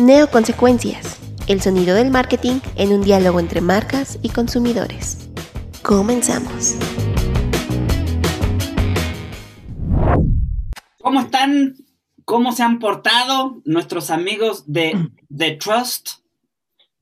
Neoconsecuencias. El sonido del marketing en un diálogo entre marcas y consumidores. Comenzamos. ¿Cómo están? ¿Cómo se han portado nuestros amigos de The Trust?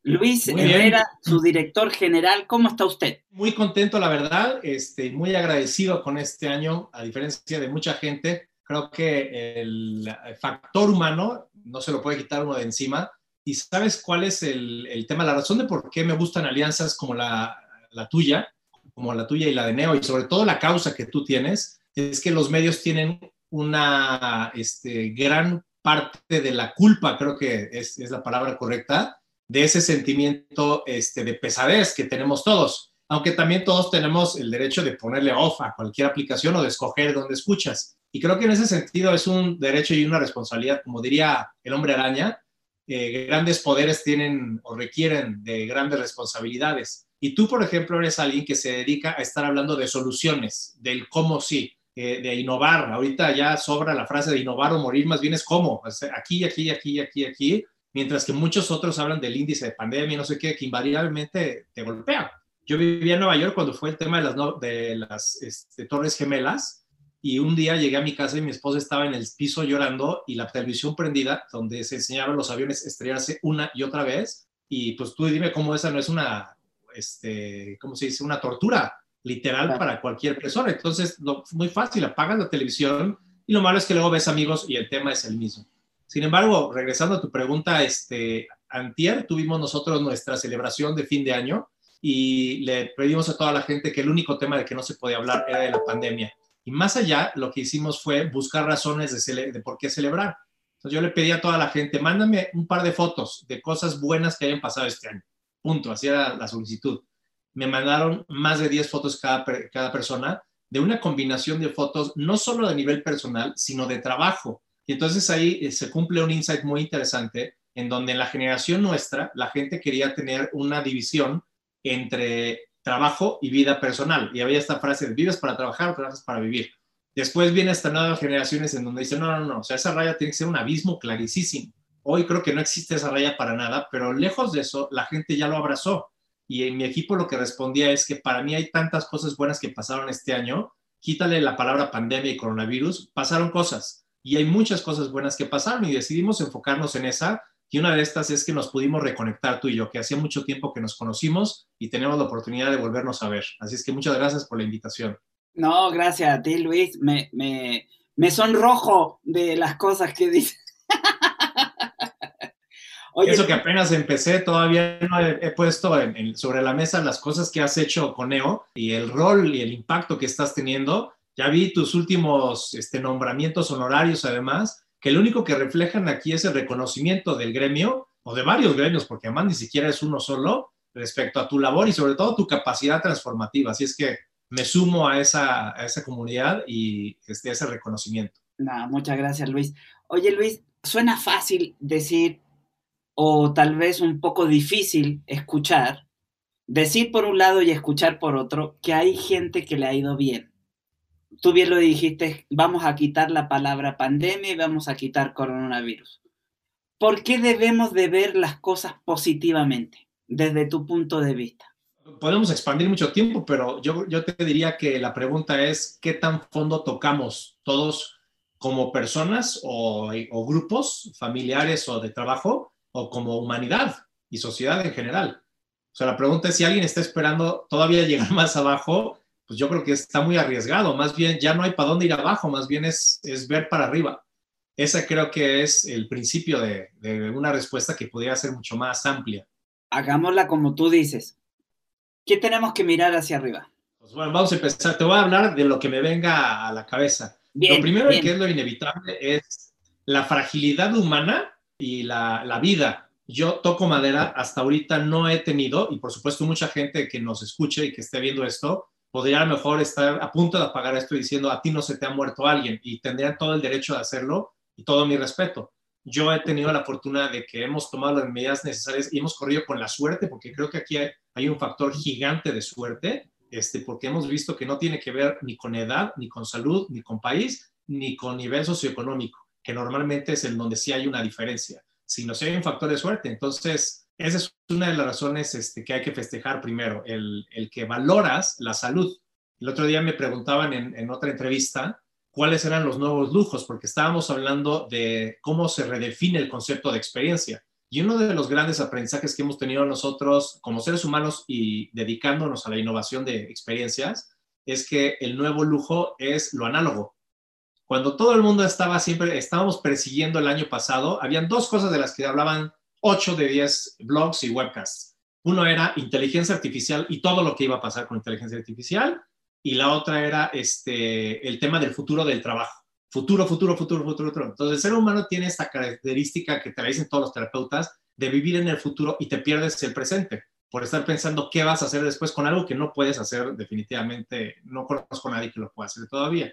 Luis. Herrera, su director general, ¿cómo está usted? Muy contento, la verdad, este, muy agradecido con este año, a diferencia de mucha gente. Creo que el factor humano no se lo puede quitar uno de encima. ¿Y sabes cuál es el, tema? La razón de por qué me gustan alianzas como la, tuya, como la tuya y la de Neo, y sobre todo la causa que tú tienes, es que los medios tienen una este, gran parte de la culpa, creo que es, es la palabra correcta, de ese sentimiento este, de pesadez que tenemos todos, aunque también todos tenemos el derecho de ponerle off a cualquier aplicación o de escoger dónde escuchas. Y creo que en ese sentido es un derecho y una responsabilidad, como diría el hombre araña, eh, grandes poderes tienen o requieren de grandes responsabilidades. Y tú, por ejemplo, eres alguien que se dedica a estar hablando de soluciones, del cómo sí, eh, de innovar. Ahorita ya sobra la frase de innovar o morir, más bien es cómo, o sea, aquí, aquí, aquí, aquí, aquí, mientras que muchos otros hablan del índice de pandemia, no sé qué, que invariablemente te golpea. Yo vivía en Nueva York cuando fue el tema de las, de las este, Torres Gemelas y un día llegué a mi casa y mi esposa estaba en el piso llorando y la televisión prendida donde se enseñaban los aviones estrellarse una y otra vez y pues tú dime cómo esa no es una, este, ¿cómo se dice? Una tortura literal para cualquier persona. Entonces, lo, muy fácil, apagas la televisión y lo malo es que luego ves amigos y el tema es el mismo. Sin embargo, regresando a tu pregunta, este, antier tuvimos nosotros nuestra celebración de fin de año y le pedimos a toda la gente que el único tema de que no se podía hablar era de la pandemia. Y más allá, lo que hicimos fue buscar razones de, por qué celebrar. Entonces yo le pedí a toda la gente, mándame un par de fotos de cosas buenas que hayan pasado este año. Punto, así era la solicitud. Me mandaron más de 10 fotos cada, cada persona de una combinación de fotos, no solo de nivel personal, sino de trabajo. Y entonces ahí eh, se cumple un insight muy interesante en donde en la generación nuestra la gente quería tener una división entre trabajo y vida personal. Y había esta frase de vives para trabajar trabajas para vivir. Después viene esta nuevas generaciones en donde dicen, no, no, no, o sea, esa raya tiene que ser un abismo clarísimo. Hoy creo que no existe esa raya para nada, pero lejos de eso, la gente ya lo abrazó. Y en mi equipo lo que respondía es que para mí hay tantas cosas buenas que pasaron este año, quítale la palabra pandemia y coronavirus, pasaron cosas. Y hay muchas cosas buenas que pasaron y decidimos enfocarnos en esa. Y una de estas es que nos pudimos reconectar tú y yo, que hacía mucho tiempo que nos conocimos y tenemos la oportunidad de volvernos a ver. Así es que muchas gracias por la invitación. No, gracias a ti, Luis. Me, me, me sonrojo de las cosas que dices. Oye, Eso que apenas empecé, todavía no he, he puesto en- en- sobre la mesa las cosas que has hecho con Neo y el rol y el impacto que estás teniendo. Ya vi tus últimos este, nombramientos honorarios, además, que lo único que reflejan aquí es el reconocimiento del gremio o de varios gremios, porque además ni siquiera es uno solo, respecto a tu labor y sobre todo tu capacidad transformativa. Así es que me sumo a esa, a esa comunidad y este, ese reconocimiento. No, muchas gracias, Luis. Oye, Luis, suena fácil decir, o tal vez un poco difícil escuchar, decir por un lado y escuchar por otro, que hay gente que le ha ido bien. Tú bien lo dijiste, vamos a quitar la palabra pandemia y vamos a quitar coronavirus. ¿Por qué debemos de ver las cosas positivamente, desde tu punto de vista? podemos expandir mucho tiempo, pero yo, yo te diría que la pregunta es, ¿qué tan fondo tocamos todos como personas o, o grupos familiares o de trabajo o como humanidad y sociedad en general? O sea, la pregunta es si alguien está esperando todavía llegar más abajo, pues yo creo que está muy arriesgado. Más bien, ya no hay para dónde ir abajo, más bien es, es ver para arriba. Ese creo que es el principio de, de una respuesta que podría ser mucho más amplia. Hagámosla como tú dices. ¿Qué tenemos que mirar hacia arriba? Pues bueno, vamos a empezar. Te voy a hablar de lo que me venga a la cabeza. lo primero que es lo inevitable es la fragilidad humana y la, la vida. Yo toco madera, hasta ahorita no he tenido, y por supuesto mucha gente que nos escuche y que esté viendo esto, podría mejor estar a punto de apagar esto diciendo a ti no se te ha muerto alguien y tendrían todo el derecho de hacerlo y todo mi respeto. Yo he tenido la fortuna de que hemos tomado las medidas necesarias y hemos corrido con la suerte, porque creo que aquí hay, hay un factor gigante de suerte, este, porque hemos visto que no tiene que ver ni con edad, ni con salud, ni con país, ni con nivel socioeconómico, que normalmente es en donde sí hay una diferencia sino si hay un factor de suerte. Entonces, esa es una de las razones este, que hay que festejar primero, el, que valoras la salud. El otro día me preguntaban en, otra entrevista cuáles eran los nuevos lujos, porque estábamos hablando de cómo se redefine el concepto de experiencia. Y uno de los grandes aprendizajes que hemos tenido nosotros como seres humanos y dedicándonos a la innovación de experiencias es que el nuevo lujo es lo análogo. Cuando todo el mundo estaba siempre, estábamos persiguiendo el año pasado, habían dos cosas de las que hablaban 8 de 10 blogs y webcasts. Uno era inteligencia artificial y todo lo que iba a pasar con inteligencia artificial, y la otra era este, el tema del futuro del trabajo. Futuro, futuro, futuro, futuro, futuro. Entonces, el ser humano tiene esta característica que te la dicen todos los terapeutas, de vivir en el futuro y te pierdes el presente por estar pensando qué vas a hacer después con algo que no puedes hacer definitivamente. No conozco a nadie que lo pueda hacer todavía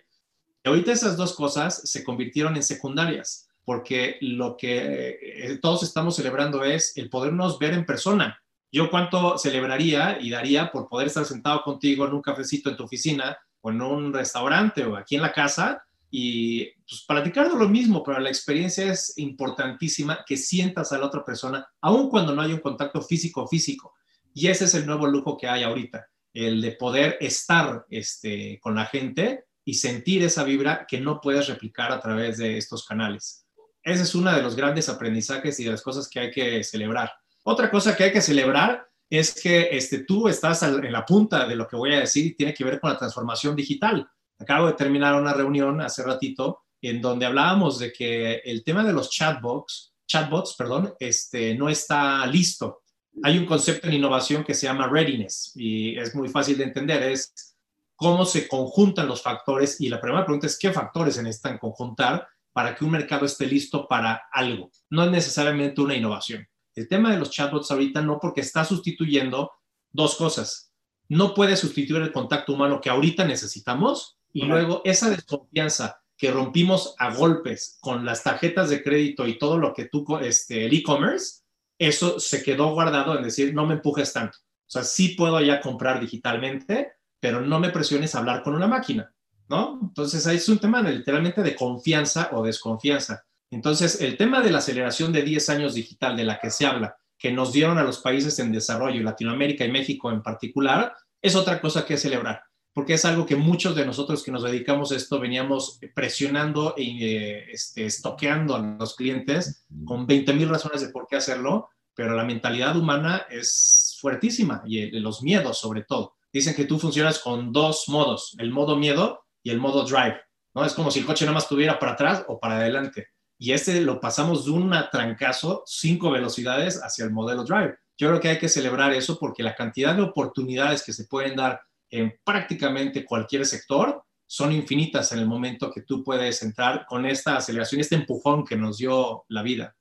ahorita esas dos cosas se convirtieron en secundarias, porque lo que eh, todos estamos celebrando es el podernos ver en persona. Yo cuánto celebraría y daría por poder estar sentado contigo en un cafecito en tu oficina o en un restaurante o aquí en la casa y pues platicar de lo mismo, pero la experiencia es importantísima que sientas a la otra persona, aun cuando no hay un contacto físico físico. Y ese es el nuevo lujo que hay ahorita, el de poder estar este, con la gente y sentir esa vibra que no puedes replicar a través de estos canales. Ese es uno de los grandes aprendizajes y de las cosas que hay que celebrar. Otra cosa que hay que celebrar es que este, tú estás en la punta de lo que voy a decir y tiene que ver con la transformación digital. Acabo de terminar una reunión hace ratito en donde hablábamos de que el tema de los chatbots, chatbots, perdón, este, no está listo. Hay un concepto en innovación que se llama readiness y es muy fácil de entender. Es cómo se conjuntan los factores y la primera pregunta es qué factores se necesitan conjuntar para que un mercado esté listo para algo. No es necesariamente una innovación. El tema de los chatbots ahorita no porque está sustituyendo dos cosas. No puede sustituir el contacto humano que ahorita necesitamos y luego esa desconfianza que rompimos a golpes con las tarjetas de crédito y todo lo que tú, este, el e-commerce, eso se quedó guardado en decir, no me empujes tanto. O sea, sí puedo ya comprar digitalmente, pero no me presiones a hablar con una máquina, ¿no? Entonces, ahí es un tema literalmente de confianza o desconfianza. Entonces, el tema de la aceleración de 10 años digital de la que se habla, que nos dieron a los países en desarrollo, Latinoamérica y México en particular, es otra cosa que celebrar, porque es algo que muchos de nosotros que nos dedicamos a esto veníamos presionando y eh, este, estoqueando a los clientes con 20 mil razones de por qué hacerlo, pero la mentalidad humana es fuertísima y los miedos sobre todo dicen que tú funcionas con dos modos, el modo miedo y el modo drive, ¿no? Es como si el coche nada más estuviera para atrás o para adelante. Y este lo pasamos de un trancazo, cinco velocidades hacia el modelo drive. Yo creo que hay que celebrar eso porque la cantidad de oportunidades que se pueden dar en prácticamente cualquier sector son infinitas en el momento que tú puedes entrar con esta aceleración, este empujón que nos dio la vida.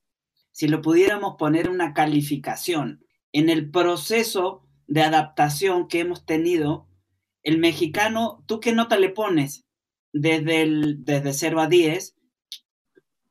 Si lo pudiéramos poner una calificación en el proceso de adaptación que hemos tenido, el mexicano, ¿tú qué nota le pones desde, el, desde 0 a 10?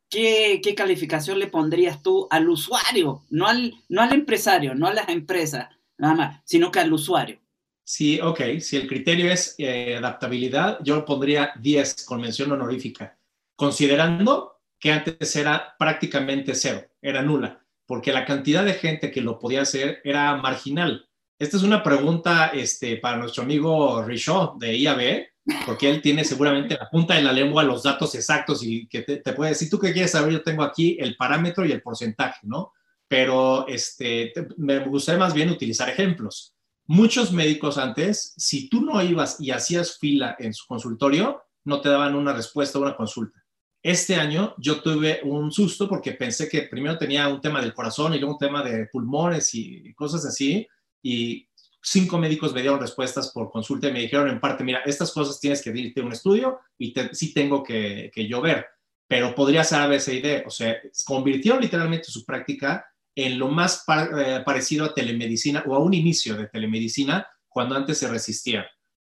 ¿Qué, ¿Qué, calificación le pondrías tú al usuario? No al, no al empresario, no a las empresas, nada más, sino que al usuario. Sí, ok. Si el criterio es eh, adaptabilidad, yo pondría 10 con mención honorífica, considerando que antes era prácticamente cero, era nula, porque la cantidad de gente que lo podía hacer era marginal. Esta es una pregunta este, para nuestro amigo Richaud de IAB, porque él tiene seguramente la punta de la lengua los datos exactos y que te, puede decir, tú qué quieres saber, yo tengo aquí el parámetro y el porcentaje, ¿no? Pero este, me gustaría más bien utilizar ejemplos. Muchos médicos antes, si tú no ibas y hacías fila en su consultorio, no te daban una respuesta a una consulta. Este año yo tuve un susto porque pensé que primero tenía un tema del corazón y luego un tema de pulmones y cosas así, y cinco médicos me dieron respuestas por consulta y me dijeron en parte, mira, estas cosas tienes que irte a un estudio y sí tengo que, que yo ver, pero podría ser ABCD, o sea, convirtieron literalmente su práctica en lo más eh, parecido a telemedicina o a un inicio de telemedicina cuando antes se resistía.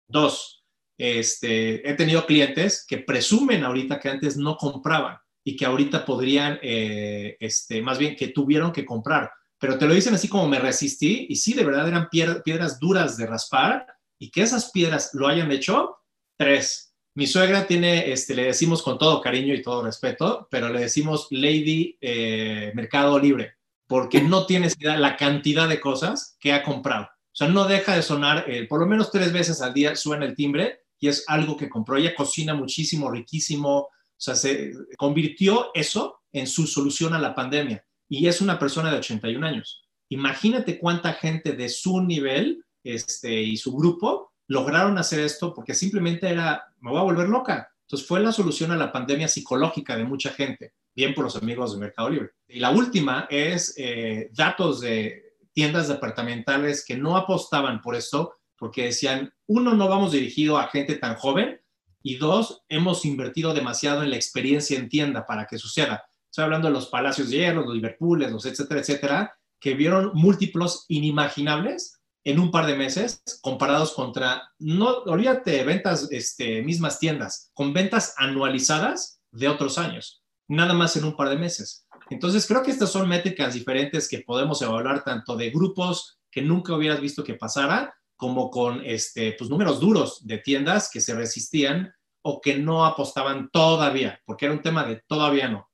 Dos, este, he tenido clientes que presumen ahorita que antes no compraban y que ahorita podrían, eh, este, más bien que tuvieron que comprar, pero te lo dicen así como me resistí y sí, de verdad eran piedras duras de raspar y que esas piedras lo hayan hecho. Tres, mi suegra tiene, este, le decimos con todo cariño y todo respeto, pero le decimos Lady eh, Mercado Libre porque no tienes idea la cantidad de cosas que ha comprado. O sea, no deja de sonar, eh, por lo menos tres veces al día suena el timbre y es algo que compró. Ella cocina muchísimo, riquísimo. O sea, se convirtió eso en su solución a la pandemia. Y es una persona de 81 años. Imagínate cuánta gente de su nivel este, y su grupo lograron hacer esto porque simplemente era, me voy a volver loca. Entonces fue la solución a la pandemia psicológica de mucha gente bien por los amigos de Mercado Libre. Y la última es eh, datos de tiendas departamentales que no apostaban por esto porque decían, uno, no vamos dirigido a gente tan joven y dos, hemos invertido demasiado en la experiencia en tienda para que suceda. Estoy hablando de los Palacios de Hierro, los Liverpool, los etcétera, etcétera, que vieron múltiplos inimaginables en un par de meses comparados contra, no, olvídate, ventas, este, mismas tiendas, con ventas anualizadas de otros años nada más en un par de meses. Entonces, creo que estas son métricas diferentes que podemos evaluar tanto de grupos que nunca hubieras visto que pasara, como con este, pues, números duros de tiendas que se resistían o que no apostaban todavía, porque era un tema de todavía no.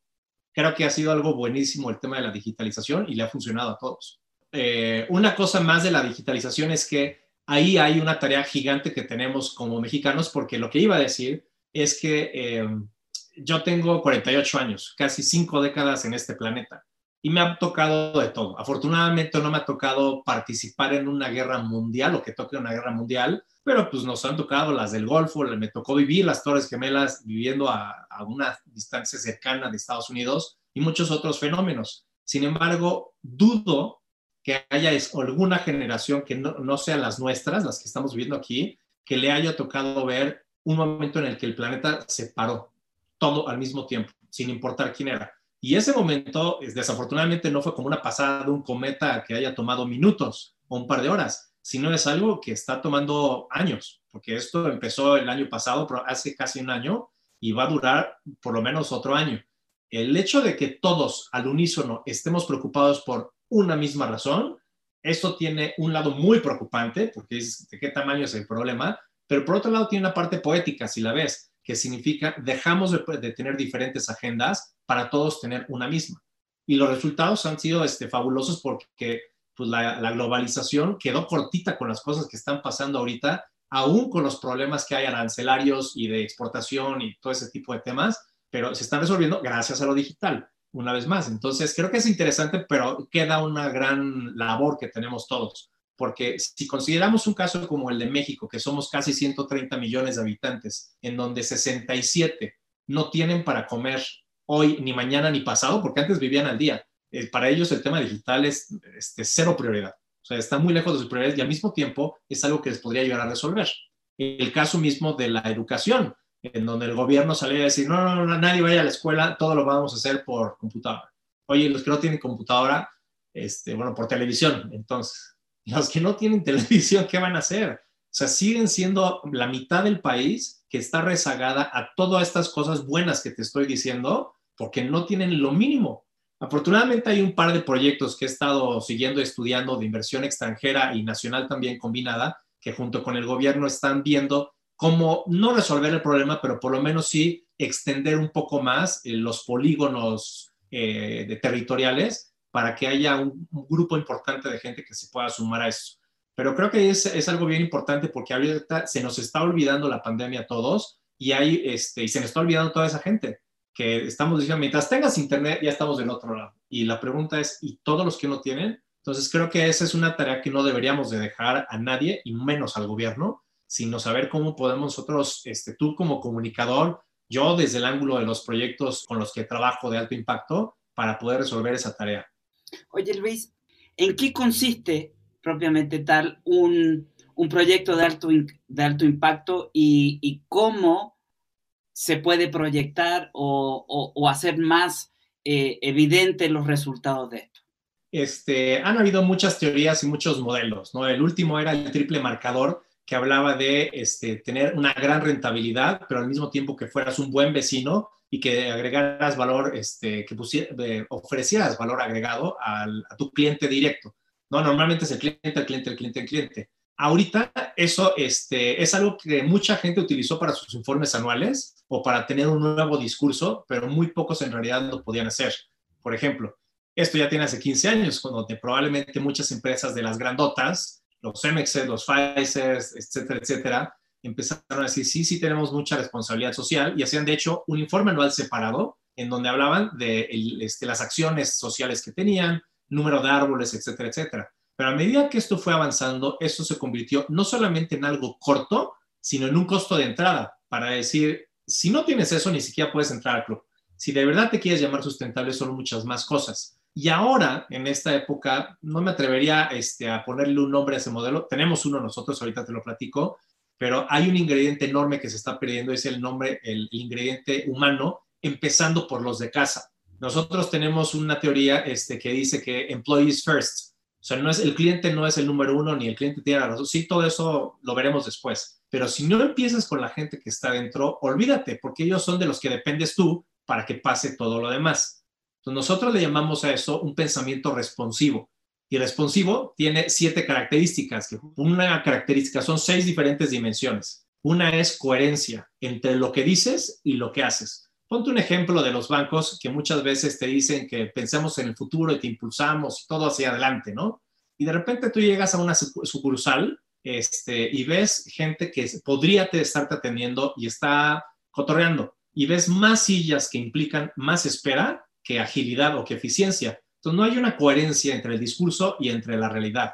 Creo que ha sido algo buenísimo el tema de la digitalización y le ha funcionado a todos. Eh, una cosa más de la digitalización es que ahí hay una tarea gigante que tenemos como mexicanos, porque lo que iba a decir es que eh, yo tengo 48 años, casi cinco décadas en este planeta y me ha tocado de todo. Afortunadamente no me ha tocado participar en una guerra mundial o que toque una guerra mundial, pero pues nos han tocado las del Golfo, me tocó vivir las Torres Gemelas viviendo a, una distancia cercana de Estados Unidos y muchos otros fenómenos. Sin embargo, dudo que haya alguna generación que no, no sea las nuestras, las que estamos viviendo aquí, que le haya tocado ver un momento en el que el planeta se paró todo al mismo tiempo, sin importar quién era. Y ese momento, desafortunadamente, no fue como una pasada un cometa que haya tomado minutos o un par de horas, sino es algo que está tomando años, porque esto empezó el año pasado, hace casi un año, y va a durar por lo menos otro año. El hecho de que todos al unísono estemos preocupados por una misma razón, esto tiene un lado muy preocupante, porque es de qué tamaño es el problema, pero por otro lado tiene una parte poética, si la ves que significa dejamos de, tener diferentes agendas para todos tener una misma. Y los resultados han sido este, fabulosos porque pues, la, globalización quedó cortita con las cosas que están pasando ahorita, aún con los problemas que hay arancelarios y de exportación y todo ese tipo de temas, pero se están resolviendo gracias a lo digital, una vez más. Entonces, creo que es interesante, pero queda una gran labor que tenemos todos porque si consideramos un caso como el de México, que somos casi 130 millones de habitantes, en donde 67 no tienen para comer hoy, ni mañana, ni pasado, porque antes vivían al día, eh, para ellos el tema digital es este, cero prioridad. O sea, está muy lejos de sus prioridades y al mismo tiempo es algo que les podría ayudar a resolver. El caso mismo de la educación, en donde el gobierno salía a decir, no, no, no, nadie vaya a la escuela, todo lo vamos a hacer por computadora. Oye, los que no tienen computadora, este, bueno, por televisión, entonces, los que no tienen televisión, ¿qué van a hacer? O sea, siguen siendo la mitad del país que está rezagada a todas estas cosas buenas que te estoy diciendo, porque no tienen lo mínimo. Afortunadamente hay un par de proyectos que he estado siguiendo, estudiando de inversión extranjera y nacional también combinada, que junto con el gobierno están viendo cómo no resolver el problema, pero por lo menos sí extender un poco más eh, los polígonos eh, de territoriales para que haya un, grupo importante de gente que se pueda sumar a eso. Pero creo que es, es, algo bien importante porque ahorita se nos está olvidando la pandemia a todos y, hay, este, y se nos está olvidando toda esa gente que estamos diciendo, mientras tengas internet ya estamos del otro lado. Y la pregunta es, ¿y todos los que no tienen? Entonces creo que esa es una tarea que no deberíamos de dejar a nadie y menos al gobierno, sino saber cómo podemos nosotros, este, tú como comunicador, yo desde el ángulo de los proyectos con los que trabajo de alto impacto, para poder resolver esa tarea. Oye, Luis, ¿en qué consiste propiamente tal un, proyecto de alto, de alto impacto y, cómo se puede proyectar o, hacer más eh, evidentes los resultados de esto? Este, han habido muchas teorías y muchos modelos, ¿no? El último era el triple marcador, que hablaba de este, tener una gran rentabilidad, pero al mismo tiempo que fueras un buen vecino y que agregaras valor, este, que ofrecieras valor agregado al, a tu cliente directo. ¿no? Normalmente es el cliente, el cliente, el cliente, el cliente. Ahorita eso este, es algo que mucha gente utilizó para sus informes anuales o para tener un nuevo discurso, pero muy pocos en realidad lo podían hacer. Por ejemplo, esto ya tiene hace 15 años, cuando probablemente muchas empresas de las grandotas, los MXs, los Pfizer, etcétera, etcétera, empezaron a decir, sí, sí tenemos mucha responsabilidad social y hacían de hecho un informe anual separado en donde hablaban de este, las acciones sociales que tenían, número de árboles, etcétera, etcétera. Pero a medida que esto fue avanzando, esto se convirtió no solamente en algo corto, sino en un costo de entrada para decir, si no tienes eso, ni siquiera puedes entrar al club. Si de verdad te quieres llamar sustentable, son muchas más cosas. Y ahora, en esta época, no me atrevería este, a ponerle un nombre a ese modelo. Tenemos uno nosotros, ahorita te lo platico, pero hay un ingrediente enorme que se está perdiendo, es el nombre, el, ingrediente humano, empezando por los de casa. Nosotros tenemos una teoría este, que dice que employees first. O sea, no es, el cliente no es el número uno, ni el cliente tiene la razón. Sí, todo eso lo veremos después. Pero si no empiezas con la gente que está dentro, olvídate, porque ellos son de los que dependes tú para que pase todo lo demás. Entonces, nosotros le llamamos a eso un pensamiento responsivo. Y responsivo tiene siete características. Una característica son seis diferentes dimensiones. Una es coherencia entre lo que dices y lo que haces. Ponte un ejemplo de los bancos que muchas veces te dicen que pensemos en el futuro y te impulsamos todo hacia adelante, ¿no? Y de repente tú llegas a una sucursal este, y ves gente que podría estarte atendiendo y está cotorreando y ves más sillas que implican más espera que agilidad o que eficiencia. Entonces, no hay una coherencia entre el discurso y entre la realidad.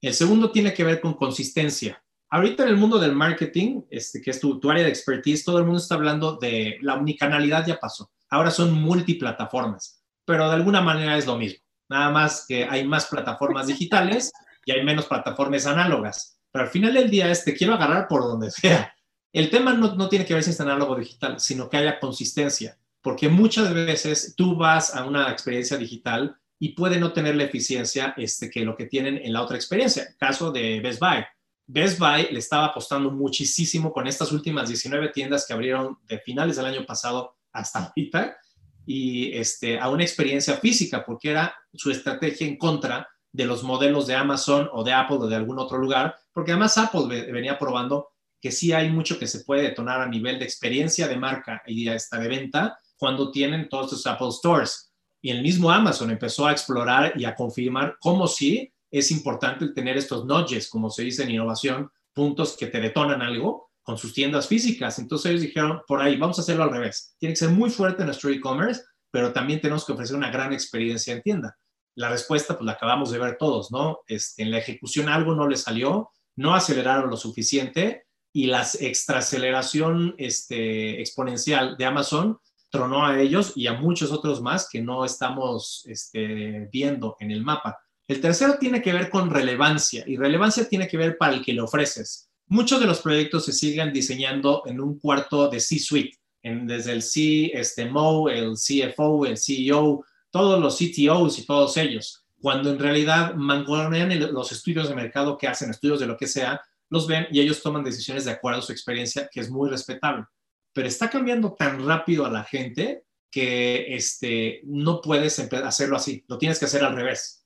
El segundo tiene que ver con consistencia. Ahorita en el mundo del marketing, este, que es tu, área de expertise, todo el mundo está hablando de la unicanalidad, ya pasó. Ahora son multiplataformas, pero de alguna manera es lo mismo. Nada más que hay más plataformas digitales y hay menos plataformas análogas. Pero al final del día es, te quiero agarrar por donde sea. El tema no, no tiene que ver si es análogo o digital, sino que haya consistencia, porque muchas veces tú vas a una experiencia digital y puede no tener la eficiencia este, que lo que tienen en la otra experiencia. Caso de Best Buy. Best Buy le estaba apostando muchísimo con estas últimas 19 tiendas que abrieron de finales del año pasado hasta ahorita y este, a una experiencia física, porque era su estrategia en contra de los modelos de Amazon o de Apple o de algún otro lugar, porque además Apple venía probando que sí hay mucho que se puede detonar a nivel de experiencia de marca y hasta de venta cuando tienen todos estos Apple Stores. Y el mismo Amazon empezó a explorar y a confirmar cómo sí es importante tener estos nudges, como se dice en innovación, puntos que te detonan algo con sus tiendas físicas. Entonces ellos dijeron, por ahí, vamos a hacerlo al revés. Tiene que ser muy fuerte nuestro e-commerce, pero también tenemos que ofrecer una gran experiencia en tienda. La respuesta, pues la acabamos de ver todos, ¿no? Este, en la ejecución algo no le salió, no aceleraron lo suficiente y la extraaceleración este, exponencial de Amazon tronó a ellos y a muchos otros más que no estamos este, viendo en el mapa. El tercero tiene que ver con relevancia y relevancia tiene que ver para el que le ofreces. Muchos de los proyectos se siguen diseñando en un cuarto de C-suite, desde el C, este, Mo, el CFO, el CEO, todos los CTOs y todos ellos, cuando en realidad mangonean los estudios de mercado que hacen, estudios de lo que sea, los ven y ellos toman decisiones de acuerdo a su experiencia, que es muy respetable pero está cambiando tan rápido a la gente que este, no puedes hacerlo así, lo tienes que hacer al revés.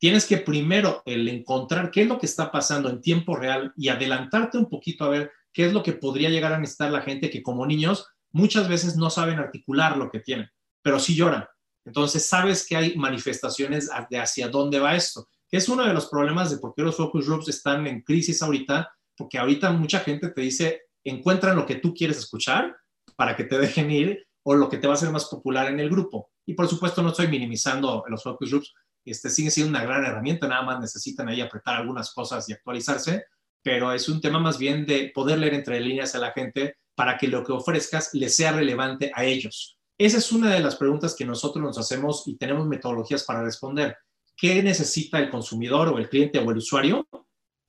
Tienes que primero el encontrar qué es lo que está pasando en tiempo real y adelantarte un poquito a ver qué es lo que podría llegar a necesitar la gente que como niños muchas veces no saben articular lo que tienen, pero sí lloran. Entonces sabes que hay manifestaciones de hacia dónde va esto, que es uno de los problemas de por qué los focus groups están en crisis ahorita, porque ahorita mucha gente te dice, encuentran lo que tú quieres escuchar para que te dejen ir o lo que te va a hacer más popular en el grupo. Y por supuesto no estoy minimizando los focus groups, este, sigue siendo una gran herramienta, nada más necesitan ahí apretar algunas cosas y actualizarse, pero es un tema más bien de poder leer entre líneas a la gente para que lo que ofrezcas les sea relevante a ellos. Esa es una de las preguntas que nosotros nos hacemos y tenemos metodologías para responder. qué necesita el consumidor o el cliente o el usuario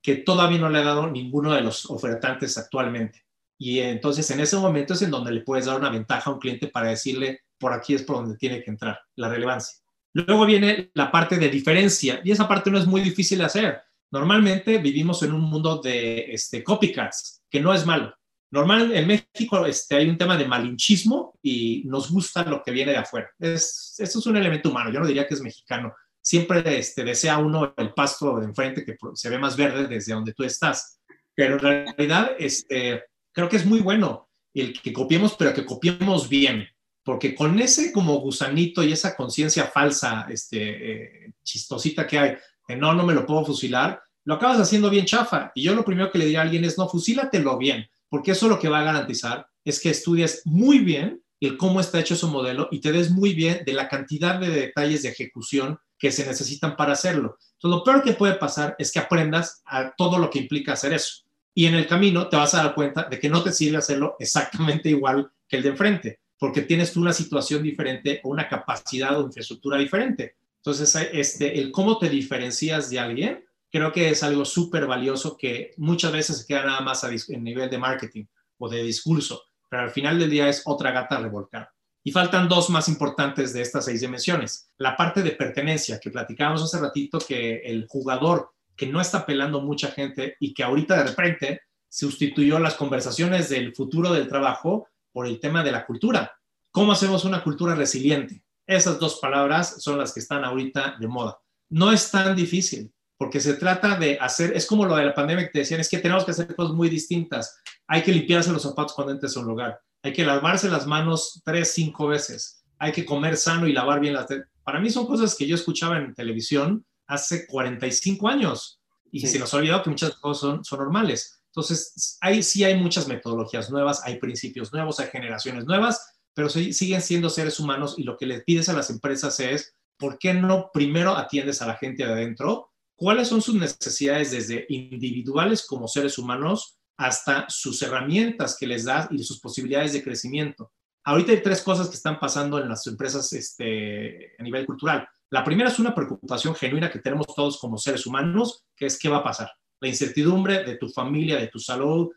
que todavía no le ha dado ninguno de los ofertantes actualmente. Y entonces en ese momento es en donde le puedes dar una ventaja a un cliente para decirle, por aquí es por donde tiene que entrar, la relevancia. Luego viene la parte de diferencia y esa parte no es muy difícil de hacer. Normalmente vivimos en un mundo de este, copycats, que no es malo. Normal, en México este, hay un tema de malinchismo y nos gusta lo que viene de afuera. Es, eso es un elemento humano, yo no diría que es mexicano. Siempre este, desea uno el pasto de enfrente que se ve más verde desde donde tú estás. Pero en realidad este, creo que es muy bueno el que copiemos, pero que copiemos bien. Porque con ese como gusanito y esa conciencia falsa, este, eh, chistosita que hay, que no, no me lo puedo fusilar, lo acabas haciendo bien chafa. Y yo lo primero que le diría a alguien es, no, fusílatelo bien porque eso lo que va a garantizar es que estudies muy bien el cómo está hecho su modelo y te des muy bien de la cantidad de detalles de ejecución que se necesitan para hacerlo. Entonces, lo peor que puede pasar es que aprendas a todo lo que implica hacer eso. Y en el camino te vas a dar cuenta de que no te sirve hacerlo exactamente igual que el de enfrente, porque tienes tú una situación diferente o una capacidad o infraestructura diferente. Entonces, este, el cómo te diferencias de alguien creo que es algo súper valioso que muchas veces se queda nada más a en nivel de marketing o de discurso, pero al final del día es otra gata revolcar. Y faltan dos más importantes de estas seis dimensiones. La parte de pertenencia, que platicábamos hace ratito, que el jugador que no está pelando mucha gente y que ahorita de repente sustituyó las conversaciones del futuro del trabajo por el tema de la cultura. ¿Cómo hacemos una cultura resiliente? Esas dos palabras son las que están ahorita de moda. No es tan difícil porque se trata de hacer, es como lo de la pandemia que te decían, es que tenemos que hacer cosas muy distintas. Hay que limpiarse los zapatos cuando entres a un lugar, hay que lavarse las manos tres, cinco veces, hay que comer sano y lavar bien las... Para mí son cosas que yo escuchaba en televisión hace 45 años y se nos ha olvidado que muchas cosas son, son normales. Entonces, hay, sí hay muchas metodologías nuevas, hay principios nuevos, hay generaciones nuevas, pero siguen siendo seres humanos y lo que les pides a las empresas es, ¿por qué no primero atiendes a la gente de adentro? cuáles son sus necesidades desde individuales como seres humanos hasta sus herramientas que les das y sus posibilidades de crecimiento. Ahorita hay tres cosas que están pasando en las empresas este, a nivel cultural. La primera es una preocupación genuina que tenemos todos como seres humanos, que es qué va a pasar. La incertidumbre de tu familia, de tu salud,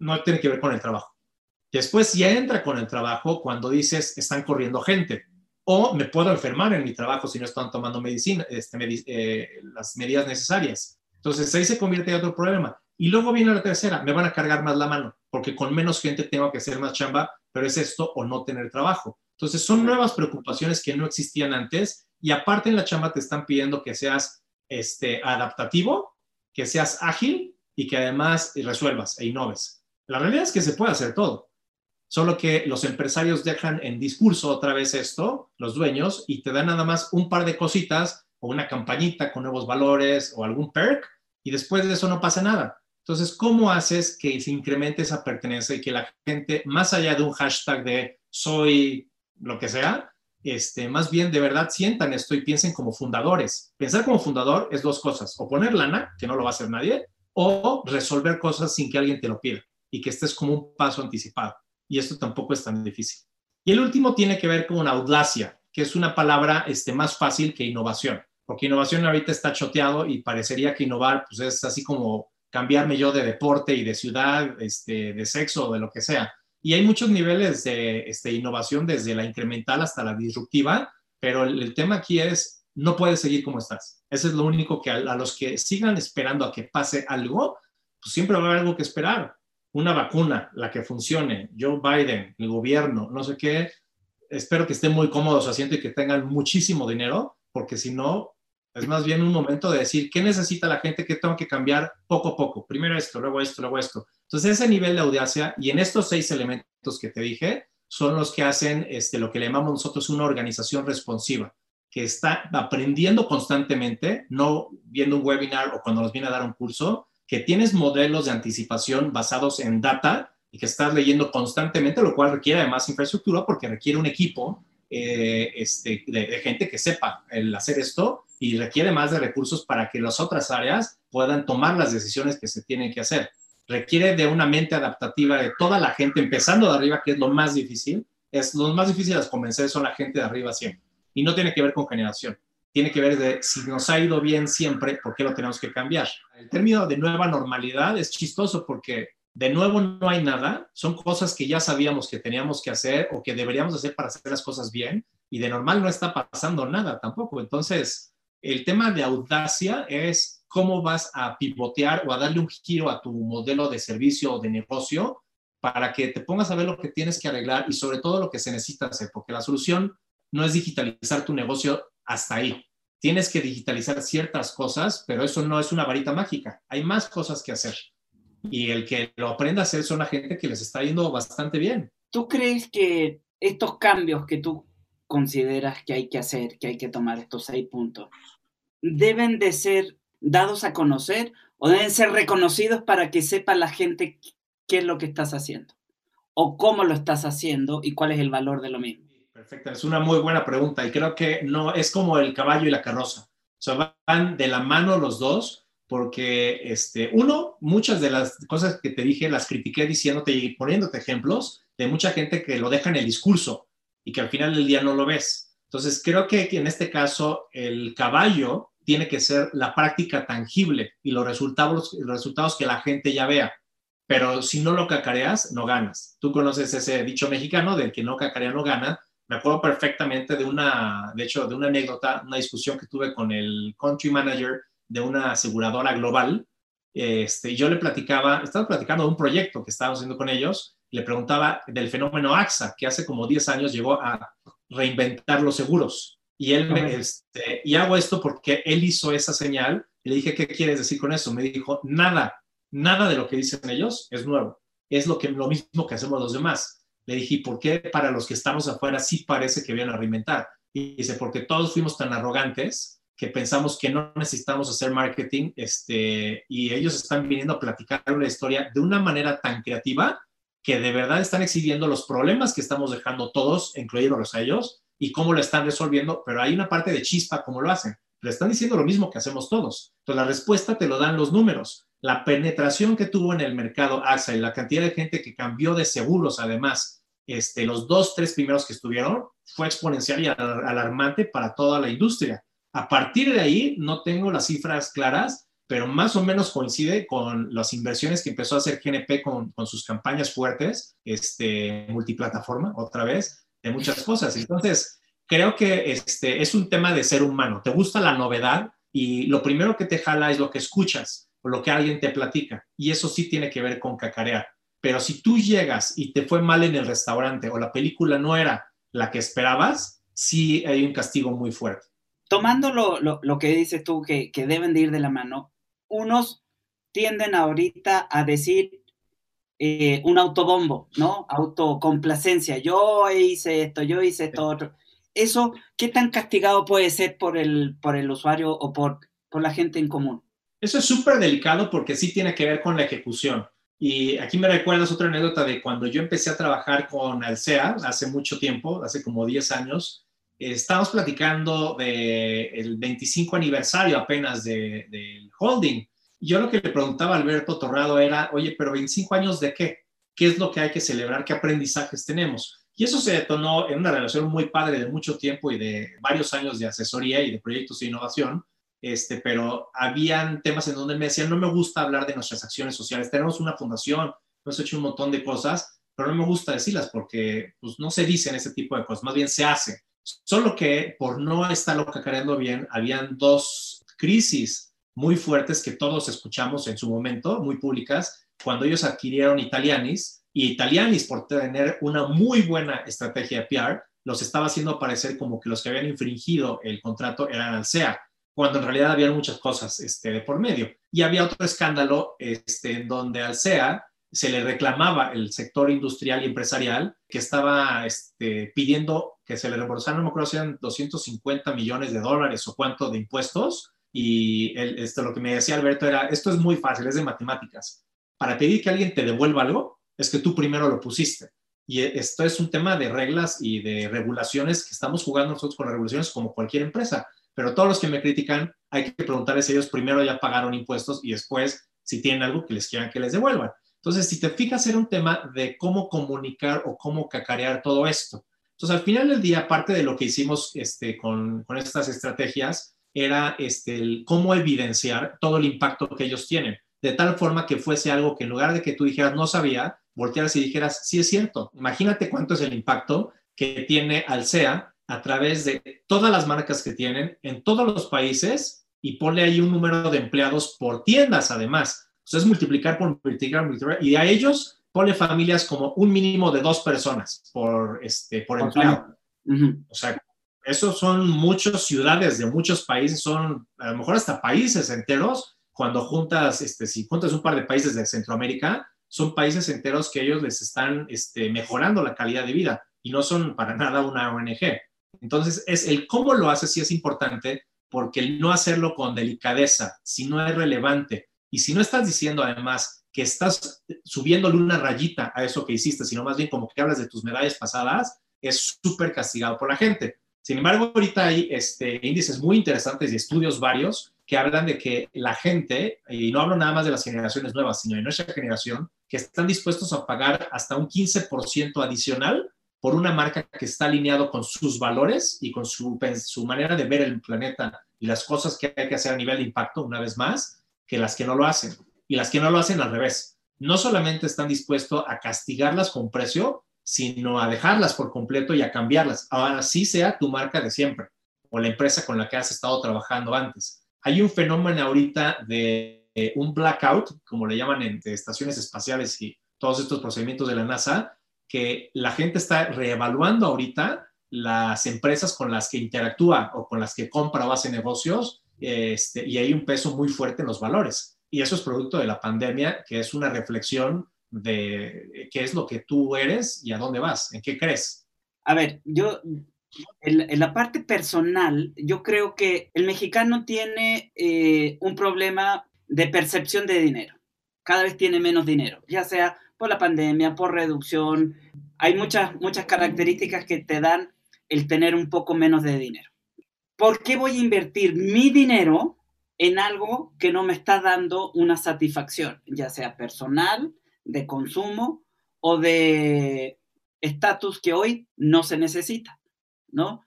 no tiene que ver con el trabajo. Después ya entra con el trabajo cuando dices, están corriendo gente o me puedo enfermar en mi trabajo si no están tomando medicina, este, eh, las medidas necesarias. Entonces ahí se convierte en otro problema. Y luego viene la tercera, me van a cargar más la mano, porque con menos gente tengo que hacer más chamba, pero es esto o no tener trabajo. Entonces son nuevas preocupaciones que no existían antes y aparte en la chamba te están pidiendo que seas este, adaptativo, que seas ágil y que además resuelvas e innoves. La realidad es que se puede hacer todo. Solo que los empresarios dejan en discurso otra vez esto, los dueños, y te dan nada más un par de cositas o una campañita con nuevos valores o algún perk, y después de eso no pasa nada. Entonces, ¿cómo haces que se incremente esa pertenencia y que la gente, más allá de un hashtag de soy lo que sea, este, más bien de verdad sientan esto y piensen como fundadores? Pensar como fundador es dos cosas, o poner lana, que no lo va a hacer nadie, o resolver cosas sin que alguien te lo pida y que estés como un paso anticipado y esto tampoco es tan difícil. Y el último tiene que ver con audacia, que es una palabra este, más fácil que innovación, porque innovación ahorita está choteado y parecería que innovar pues, es así como cambiarme yo de deporte y de ciudad, este, de sexo o de lo que sea. Y hay muchos niveles de este, innovación, desde la incremental hasta la disruptiva, pero el, tema aquí es, no puedes seguir como estás. Eso es lo único que a, los que sigan esperando a que pase algo, pues siempre va a haber algo que esperar una vacuna, la que funcione, Joe Biden, el gobierno, no sé qué, espero que estén muy cómodos haciendo y que tengan muchísimo dinero, porque si no, es más bien un momento de decir, ¿qué necesita la gente? ¿Qué tengo que cambiar poco a poco? Primero esto, luego esto, luego esto. Entonces, ese nivel de audacia y en estos seis elementos que te dije, son los que hacen este, lo que le llamamos nosotros una organización responsiva, que está aprendiendo constantemente, no viendo un webinar o cuando nos viene a dar un curso, que tienes modelos de anticipación basados en data y que estás leyendo constantemente, lo cual requiere además infraestructura porque requiere un equipo eh, este, de, gente que sepa el hacer esto y requiere más de recursos para que las otras áreas puedan tomar las decisiones que se tienen que hacer. Requiere de una mente adaptativa de toda la gente, empezando de arriba, que es lo más difícil. Es, lo más difícil de convencer son la gente de arriba siempre. Y no tiene que ver con generación. tiene que ver de si nos ha ido bien siempre, ¿por qué lo tenemos que cambiar? El término de nueva normalidad es chistoso porque de nuevo no hay nada, son cosas que ya sabíamos que teníamos que hacer o que deberíamos hacer para hacer las cosas bien y de normal no está pasando nada tampoco. Entonces, el tema de audacia es cómo vas a pivotear o a darle un giro a tu modelo de servicio o de negocio para que te pongas a ver lo que tienes que arreglar y sobre todo lo que se necesita hacer, porque la solución no es digitalizar tu negocio hasta ahí. Tienes que digitalizar ciertas cosas, pero eso no es una varita mágica. Hay más cosas que hacer. Y el que lo aprenda a hacer son la gente que les está yendo bastante bien. ¿Tú crees que estos cambios que tú consideras que hay que hacer, que hay que tomar estos seis puntos, deben de ser dados a conocer o deben ser reconocidos para que sepa la gente qué es lo que estás haciendo o cómo lo estás haciendo y cuál es el valor de lo mismo? Perfecto, es una muy buena pregunta y creo que no es como el caballo y la carroza. O van de la mano los dos porque, este, uno, muchas de las cosas que te dije las critiqué diciéndote y poniéndote ejemplos de mucha gente que lo deja en el discurso y que al final del día no lo ves. Entonces, creo que en este caso el caballo tiene que ser la práctica tangible y los resultados, los resultados que la gente ya vea. Pero si no lo cacareas, no ganas. Tú conoces ese dicho mexicano del que no cacarea no gana me acuerdo perfectamente de una, de hecho, de una anécdota, una discusión que tuve con el country manager de una aseguradora global. Este, yo le platicaba, estaba platicando de un proyecto que estábamos haciendo con ellos, le preguntaba del fenómeno AXA, que hace como 10 años llegó a reinventar los seguros. Y él me, este, y hago esto porque él hizo esa señal. Y le dije, ¿qué quieres decir con eso? Me dijo, nada, nada de lo que dicen ellos es nuevo. Es lo, que, lo mismo que hacemos los demás le dije, ¿por qué para los que estamos afuera sí parece que vienen a reinventar? Y dice, porque todos fuimos tan arrogantes que pensamos que no necesitamos hacer marketing este, y ellos están viniendo a platicar una historia de una manera tan creativa que de verdad están exhibiendo los problemas que estamos dejando todos, incluidos a ellos, y cómo lo están resolviendo, pero hay una parte de chispa cómo lo hacen. Le están diciendo lo mismo que hacemos todos. Entonces la respuesta te lo dan los números la penetración que tuvo en el mercado AXA y la cantidad de gente que cambió de seguros, además, este, los dos, tres primeros que estuvieron, fue exponencial y alarmante para toda la industria. A partir de ahí, no tengo las cifras claras, pero más o menos coincide con las inversiones que empezó a hacer GNP con, sus campañas fuertes, este, multiplataforma, otra vez, de muchas cosas. Entonces, creo que este, es un tema de ser humano. Te gusta la novedad y lo primero que te jala es lo que escuchas o lo que alguien te platica. Y eso sí tiene que ver con cacarear. Pero si tú llegas y te fue mal en el restaurante o la película no era la que esperabas, sí hay un castigo muy fuerte. Tomando lo, que dices tú, que, deben de ir de la mano, unos tienden ahorita a decir eh, un autobombo, ¿no? Autocomplacencia. Yo hice esto, yo hice esto otro. Eso, ¿qué tan castigado puede ser por el, por el usuario o por, por la gente en común? Eso es súper delicado porque sí tiene que ver con la ejecución. Y aquí me recuerdas otra anécdota de cuando yo empecé a trabajar con Alsea hace mucho tiempo, hace como 10 años. estábamos platicando del 25 aniversario apenas del holding. Yo lo que le preguntaba a Alberto Torrado era, oye, pero 25 años de qué? ¿Qué es lo que hay que celebrar? ¿Qué aprendizajes tenemos? Y eso se detonó en una relación muy padre de mucho tiempo y de varios años de asesoría y de proyectos de innovación, este, pero habían temas en donde me decían, no me gusta hablar de nuestras acciones sociales, tenemos una fundación, hemos hecho un montón de cosas, pero no me gusta decirlas porque pues, no se dicen ese tipo de cosas, más bien se hace. Solo que por no estarlo cacareando bien, habían dos crisis muy fuertes que todos escuchamos en su momento, muy públicas, cuando ellos adquirieron Italianis, y Italianis, por tener una muy buena estrategia de PR, los estaba haciendo parecer como que los que habían infringido el contrato eran Alsea cuando en realidad había muchas cosas este, de por medio. Y había otro escándalo este, en donde al SEA se le reclamaba el sector industrial y empresarial que estaba este, pidiendo que se le reembolsaran, no me acuerdo si eran 250 millones de dólares o cuánto de impuestos. Y esto, lo que me decía Alberto era, esto es muy fácil, es de matemáticas. Para pedir que alguien te devuelva algo, es que tú primero lo pusiste. Y esto es un tema de reglas y de regulaciones que estamos jugando nosotros con las regulaciones como cualquier empresa pero todos los que me critican, hay que preguntarles ellos primero ya pagaron impuestos y después si tienen algo que les quieran que les devuelvan. Entonces, si te fijas, era un tema de cómo comunicar o cómo cacarear todo esto. Entonces, al final del día, parte de lo que hicimos este, con, con estas estrategias era este, el, cómo evidenciar todo el impacto que ellos tienen, de tal forma que fuese algo que en lugar de que tú dijeras no sabía, voltearas y dijeras, sí es cierto. Imagínate cuánto es el impacto que tiene Alsea a través de todas las marcas que tienen en todos los países y ponle ahí un número de empleados por tiendas además. Entonces, multiplicar por multiplicar, multiplicar y a ellos ponle familias como un mínimo de dos personas por, este, por empleado. O sea, esos son muchas ciudades de muchos países, son a lo mejor hasta países enteros. Cuando juntas, este, si juntas un par de países de Centroamérica, son países enteros que ellos les están este, mejorando la calidad de vida y no son para nada una ONG. Entonces, es el cómo lo hace sí es importante porque el no hacerlo con delicadeza, si no es relevante y si no estás diciendo además que estás subiéndole una rayita a eso que hiciste, sino más bien como que hablas de tus medallas pasadas, es súper castigado por la gente. Sin embargo, ahorita hay este, índices muy interesantes y estudios varios que hablan de que la gente, y no hablo nada más de las generaciones nuevas, sino de nuestra generación, que están dispuestos a pagar hasta un 15% adicional por una marca que está alineado con sus valores y con su, su manera de ver el planeta y las cosas que hay que hacer a nivel de impacto, una vez más, que las que no lo hacen. Y las que no lo hacen al revés. No solamente están dispuestos a castigarlas con precio, sino a dejarlas por completo y a cambiarlas. Así sea tu marca de siempre o la empresa con la que has estado trabajando antes hay un fenómeno ahorita de eh, un blackout, como le llaman en estaciones espaciales y todos estos procedimientos de la NASA, que la gente está reevaluando ahorita las empresas con las que interactúa o con las que compra o hace negocios, este, y hay un peso muy fuerte en los valores. Y eso es producto de la pandemia, que es una reflexión de qué es lo que tú eres y a dónde vas, en qué crees. A ver, yo en, la parte personal, yo creo que el mexicano tiene eh, un problema de percepción de dinero. Cada vez tiene menos dinero, ya sea por la pandemia, por reducción. Hay muchas, muchas características que te dan el tener un poco menos de dinero. ¿Por qué voy a invertir mi dinero en algo que no me está dando una satisfacción, ya sea personal, de consumo o de estatus que hoy no se necesita? ¿no?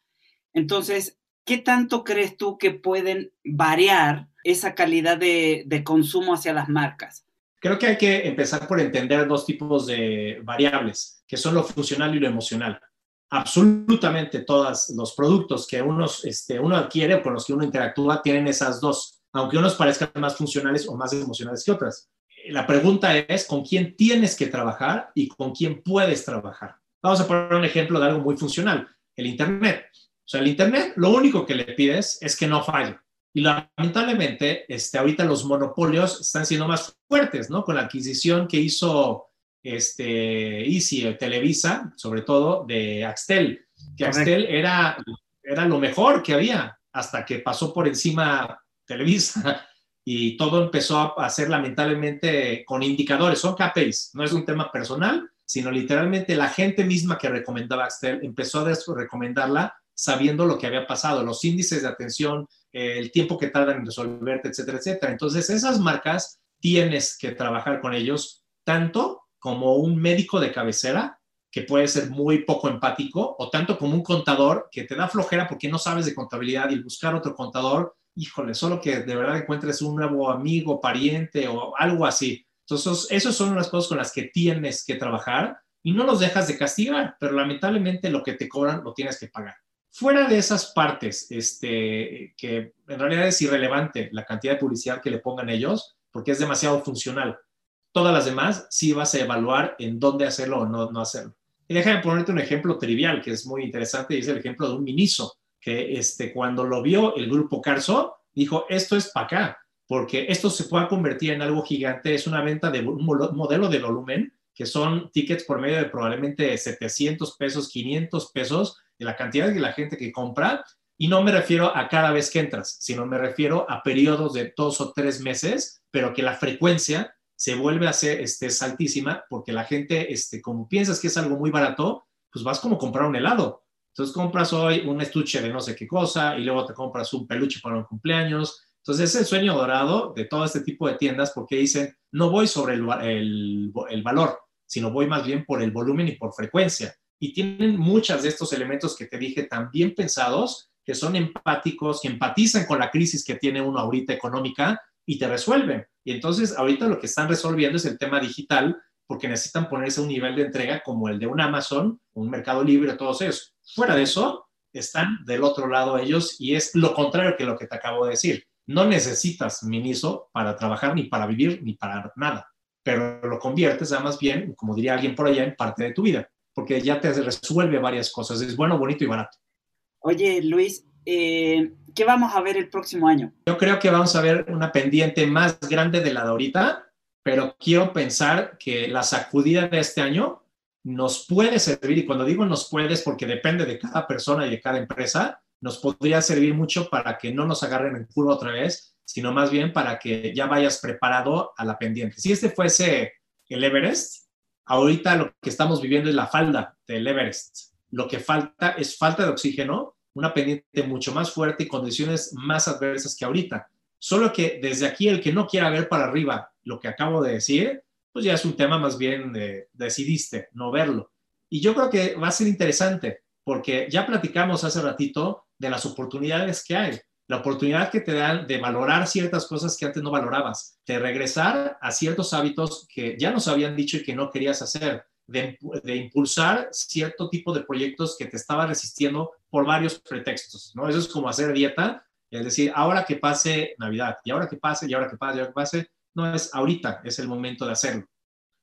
Entonces, ¿qué tanto crees tú que pueden variar esa calidad de, consumo hacia las marcas? Creo que hay que empezar por entender dos tipos de variables, que son lo funcional y lo emocional. Absolutamente todos los productos que este, uno adquiere o con los que uno interactúa tienen esas dos, aunque unos parezcan más funcionales o más emocionales que otras. La pregunta es con quién tienes que trabajar y con quién puedes trabajar. Vamos a poner un ejemplo de algo muy funcional el Internet. O sea, el Internet lo único que le pides es que no falle. Y lamentablemente, este, ahorita los monopolios están siendo más fuertes, ¿no? Con la adquisición que hizo este, Easy, Televisa, sobre todo, de Axtel, que Axtel era, era lo mejor que había hasta que pasó por encima Televisa y todo empezó a hacer lamentablemente con indicadores, son KPIs, no es un tema personal, sino literalmente la gente misma que recomendaba Axtel empezó a recomendarla sabiendo lo que había pasado, los índices de atención, eh, el tiempo que tardan en resolverte, etcétera, etcétera. Entonces, esas marcas tienes que trabajar con ellos tanto como un médico de cabecera, que puede ser muy poco empático, o tanto como un contador que te da flojera porque no sabes de contabilidad y buscar otro contador, híjole, solo que de verdad encuentres un nuevo amigo, pariente o algo así. Entonces, esas son las cosas con las que tienes que trabajar y no los dejas de castigar, pero lamentablemente lo que te cobran lo tienes que pagar. Fuera de esas partes, este, que en realidad es irrelevante la cantidad de publicidad que le pongan ellos, porque es demasiado funcional. Todas las demás sí vas a evaluar en dónde hacerlo o no, no hacerlo. Y déjame ponerte un ejemplo trivial que es muy interesante y es el ejemplo de un Miniso, que este, cuando lo vio el grupo Carso, dijo, esto es para acá porque esto se pueda convertir en algo gigante. Es una venta de un modelo de volumen, que son tickets por medio de probablemente 700 pesos, 500 pesos, de la cantidad de la gente que compra. Y no me refiero a cada vez que entras, sino me refiero a periodos de dos o tres meses, pero que la frecuencia se vuelve a ser este, es altísima, porque la gente, este, como piensas que es algo muy barato, pues vas como a comprar un helado. Entonces compras hoy un estuche de no sé qué cosa y luego te compras un peluche para un cumpleaños entonces es el sueño dorado de todo este tipo de tiendas porque dicen, no voy sobre el, valor, sino voy más bien por el volumen y por frecuencia. y tienen muchos de estos elementos que te dije también pensados, que son empáticos, que empatizan con la crisis que tiene uno ahorita económica y te resuelven. Y entonces ahorita lo que están resolviendo es el tema digital porque necesitan ponerse a un nivel de entrega como el de un Amazon, un Mercado Libre, todos esos. Fuera de eso, están del otro lado ellos y es lo contrario que lo que te acabo de decir. No necesitas Miniso para trabajar, ni para vivir, ni para nada, pero lo conviertes a más bien, como diría alguien por allá, en parte de tu vida, porque ya te resuelve varias cosas. Es bueno, bonito y barato. Oye, Luis, eh, ¿qué vamos a ver el próximo año? Yo creo que vamos a ver una pendiente más grande de la de ahorita, pero quiero pensar que la sacudida de este año nos puede servir, y cuando digo nos puede es porque depende de cada persona y de cada empresa, nos podría servir mucho para que no nos agarren en curva otra vez, sino más bien para que ya vayas preparado a la pendiente. Si este fuese el Everest, ahorita lo que estamos viviendo es la falda del Everest. Lo que falta es falta de oxígeno, una pendiente mucho más fuerte y condiciones más adversas que ahorita. Solo que desde aquí el que no quiera ver para arriba lo que acabo de decir, pues ya es un tema más bien de decidiste no verlo. Y yo creo que va a ser interesante porque ya platicamos hace ratito de las oportunidades que hay, la oportunidad que te dan de valorar ciertas cosas que antes no valorabas, de regresar a ciertos hábitos que ya nos habían dicho y que no querías hacer, de, impulsar cierto tipo de proyectos que te estaba resistiendo por varios pretextos, ¿no? Eso es como hacer dieta, es decir, ahora que pase Navidad, y ahora que pase, y ahora que pase, y ahora que pase, no es ahorita, es el momento de hacerlo.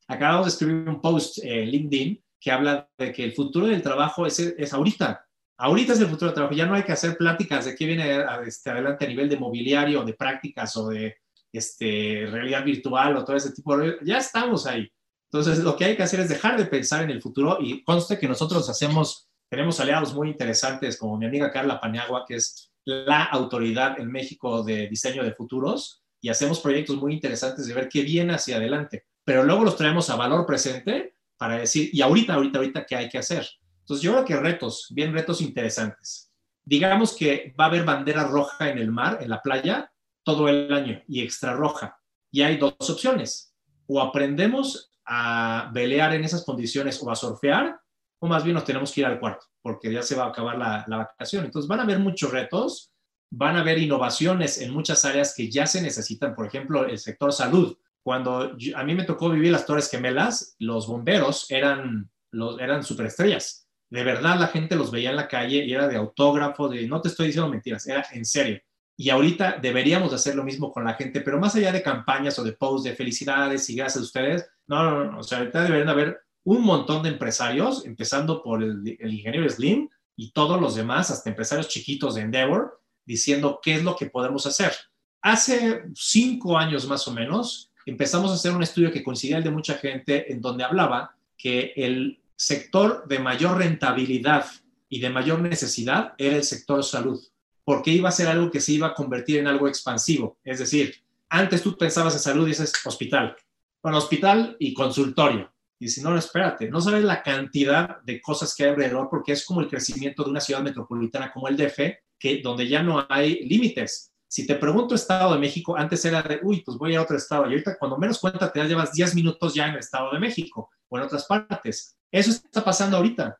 Acabamos de escribir un post en LinkedIn que habla de que el futuro del trabajo es, es ahorita. Ahorita es el futuro del trabajo. Ya no hay que hacer pláticas de qué viene este, adelante a nivel de mobiliario, de prácticas o de este, realidad virtual o todo ese tipo de... Ya estamos ahí. Entonces, lo que hay que hacer es dejar de pensar en el futuro y conste que nosotros hacemos, tenemos aliados muy interesantes como mi amiga Carla Paniagua, que es la autoridad en México de diseño de futuros y hacemos proyectos muy interesantes de ver qué viene hacia adelante. Pero luego los traemos a valor presente para decir, y ahorita, ahorita, ahorita, ¿qué hay que hacer? Entonces yo creo que retos, bien retos interesantes. Digamos que va a haber bandera roja en el mar, en la playa, todo el año y extra roja. Y hay dos opciones. O aprendemos a velear en esas condiciones o a surfear, o más bien nos tenemos que ir al cuarto, porque ya se va a acabar la, la vacación. Entonces van a haber muchos retos, van a haber innovaciones en muchas áreas que ya se necesitan, por ejemplo, el sector salud. Cuando a mí me tocó vivir las Torres Gemelas, los bomberos eran, los, eran superestrellas. De verdad la gente los veía en la calle y era de autógrafo, de no te estoy diciendo mentiras, era en serio. Y ahorita deberíamos hacer lo mismo con la gente, pero más allá de campañas o de posts de felicidades y gracias a ustedes, no, no, no, o sea, ahorita deberían haber un montón de empresarios, empezando por el, el ingeniero Slim y todos los demás, hasta empresarios chiquitos de Endeavor, diciendo qué es lo que podemos hacer. Hace cinco años más o menos, empezamos a hacer un estudio que coincidía el de mucha gente en donde hablaba que el sector de mayor rentabilidad y de mayor necesidad era el sector salud, porque iba a ser algo que se iba a convertir en algo expansivo. Es decir, antes tú pensabas en salud y dices hospital. Bueno, hospital y consultorio. Y si no, no, espérate, no sabes la cantidad de cosas que hay alrededor porque es como el crecimiento de una ciudad metropolitana como el DF, que, donde ya no hay límites. Si te pregunto Estado de México, antes era de, uy, pues voy a otro estado. Y ahorita, cuando menos cuenta te das, llevas 10 minutos ya en el Estado de México o en otras partes. Eso está pasando ahorita.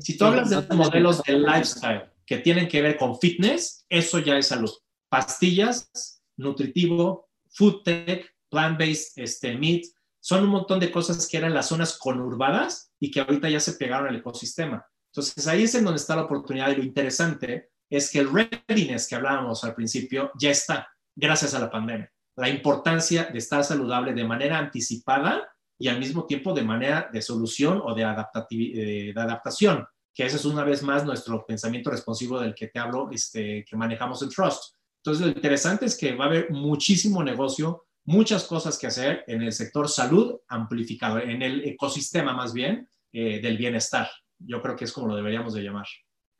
si tú hablas de modelos de lifestyle que tienen que ver con fitness, eso ya es salud. Pastillas, nutritivo, food tech, plant-based este, meat, son un montón de cosas que eran las zonas conurbadas y que ahorita ya se pegaron al ecosistema. Entonces ahí es en donde está la oportunidad y lo interesante es que el readiness que hablábamos al principio ya está, gracias a la pandemia. La importancia de estar saludable de manera anticipada y al mismo tiempo de manera de solución o de, eh, adaptación, que ese es una vez más nuestro pensamiento responsivo del que te hablo, este, que manejamos el Trust. Entonces, lo interesante es que va a haber muchísimo negocio, muchas cosas que hacer en el sector salud amplificado, en el ecosistema más bien eh, del bienestar. Yo creo que es como lo deberíamos de llamar.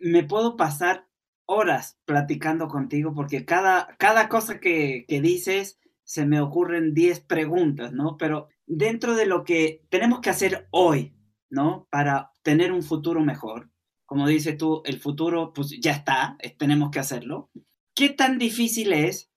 Me puedo pasar horas platicando contigo porque cada, cada cosa que, que dices se me ocurren 10 preguntas, ¿no? Pero dentro de lo que tenemos que hacer hoy, ¿no? Para tener un futuro mejor, como dices tú, el futuro pues ya está, tenemos que hacerlo. ¿Qué tan difícil es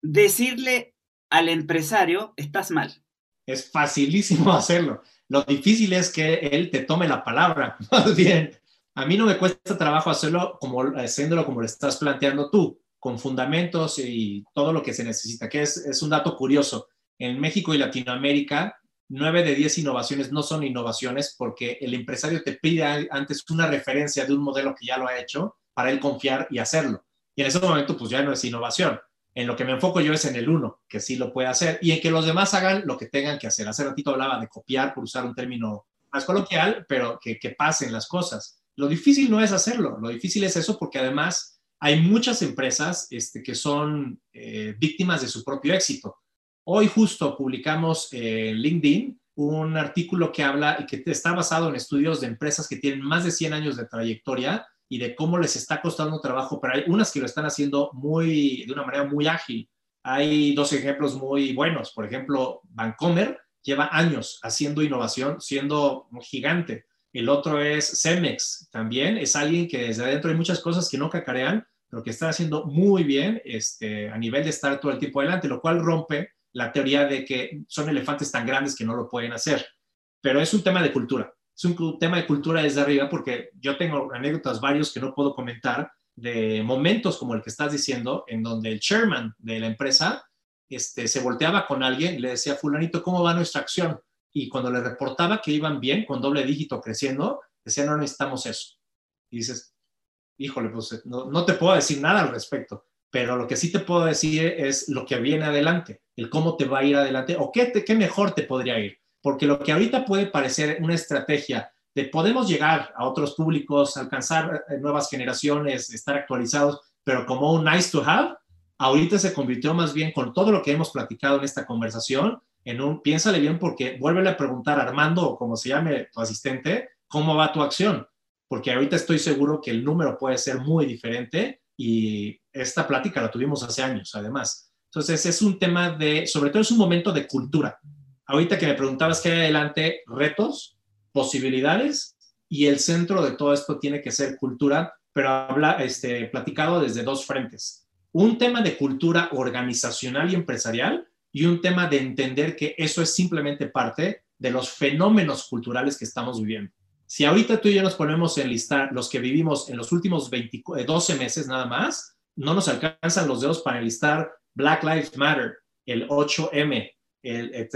decirle al empresario, estás mal? Es facilísimo hacerlo. Lo difícil es que él te tome la palabra. Más bien, a mí no me cuesta trabajo hacerlo como haciéndolo como lo estás planteando tú, con fundamentos y todo lo que se necesita, que es, un dato curioso. En México y Latinoamérica, nueve de diez innovaciones no son innovaciones porque el empresario te pide antes una referencia de un modelo que ya lo ha hecho para él confiar y hacerlo. Y en ese momento, pues ya no es innovación. En lo que me enfoco yo es en el uno, que sí lo puede hacer, y en que los demás hagan lo que tengan que hacer. Hace ratito hablaba de copiar, por usar un término más coloquial, pero que pasen las cosas. Lo difícil no es hacerlo, lo difícil es eso porque además hay muchas empresas este, que son eh, víctimas de su propio éxito. Hoy justo publicamos en LinkedIn un artículo que habla y que está basado en estudios de empresas que tienen más de 100 años de trayectoria y de cómo les está costando trabajo, pero hay unas que lo están haciendo muy, de una manera muy ágil. Hay dos ejemplos muy buenos. Por ejemplo, Vancomer lleva años haciendo innovación, siendo un gigante. El otro es Cemex, también es alguien que desde adentro hay muchas cosas que no cacarean, pero que está haciendo muy bien este, a nivel de estar todo el tiempo adelante, lo cual rompe la teoría de que son elefantes tan grandes que no lo pueden hacer. Pero es un tema de cultura es un tema de cultura desde arriba porque yo tengo anécdotas varios que no puedo comentar de momentos como el que estás diciendo, en donde el chairman de la empresa este, se volteaba con alguien y le decía, fulanito, ¿cómo va nuestra acción? Y cuando le reportaba que iban bien, con doble dígito creciendo, decía, no necesitamos eso. Y dices, híjole, pues no, no te puedo decir nada al respecto, pero lo que sí te puedo decir es lo que viene adelante, el cómo te va a ir adelante o qué, qué mejor te podría ir porque lo que ahorita puede parecer una estrategia de podemos llegar a otros públicos, alcanzar eh, nuevas generaciones, estar actualizados, pero como un nice to have, ahorita se convirtió más bien con todo lo que hemos platicado en esta conversación, en un piénsale bien porque vuélvele a preguntar a Armando como se llame tu asistente, ¿cómo va tu acción? Porque ahorita estoy seguro que el número puede ser muy diferente y esta plática la tuvimos hace años, además. Entonces, es un tema de, sobre todo es un momento de cultura ahorita que me preguntabas qué hay adelante, retos, posibilidades y el centro de todo esto tiene que ser cultura, pero habla, este, platicado desde dos frentes. Un tema de cultura organizacional y empresarial y un tema de entender que eso es simplemente parte de los fenómenos culturales que estamos viviendo. Si ahorita tú y yo nos ponemos en listar los que vivimos en los últimos 12 meses nada más, no nos alcanzan los dedos para enlistar Black Lives Matter, el 8M, el,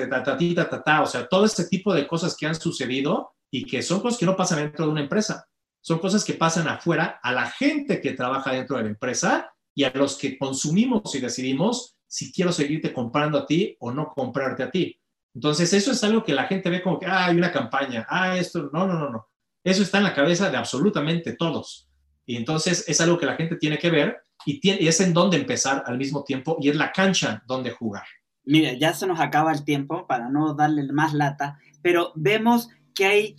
o sea, todo este tipo de cosas que han sucedido y que son cosas que no pasan dentro de una empresa, son cosas que pasan afuera a la gente que trabaja dentro de la empresa y a los que consumimos y decidimos si quiero seguirte comprando a ti o no comprarte a ti. Entonces, eso es algo que la gente ve como que, ah, hay una campaña, ah, esto, no, no, no, no. Eso está en la cabeza de absolutamente todos. Y entonces es algo que la gente tiene que ver y, es en donde empezar al mismo tiempo y es la cancha donde jugar. Mira, ya se nos acaba el tiempo para no darle más lata, pero vemos que hay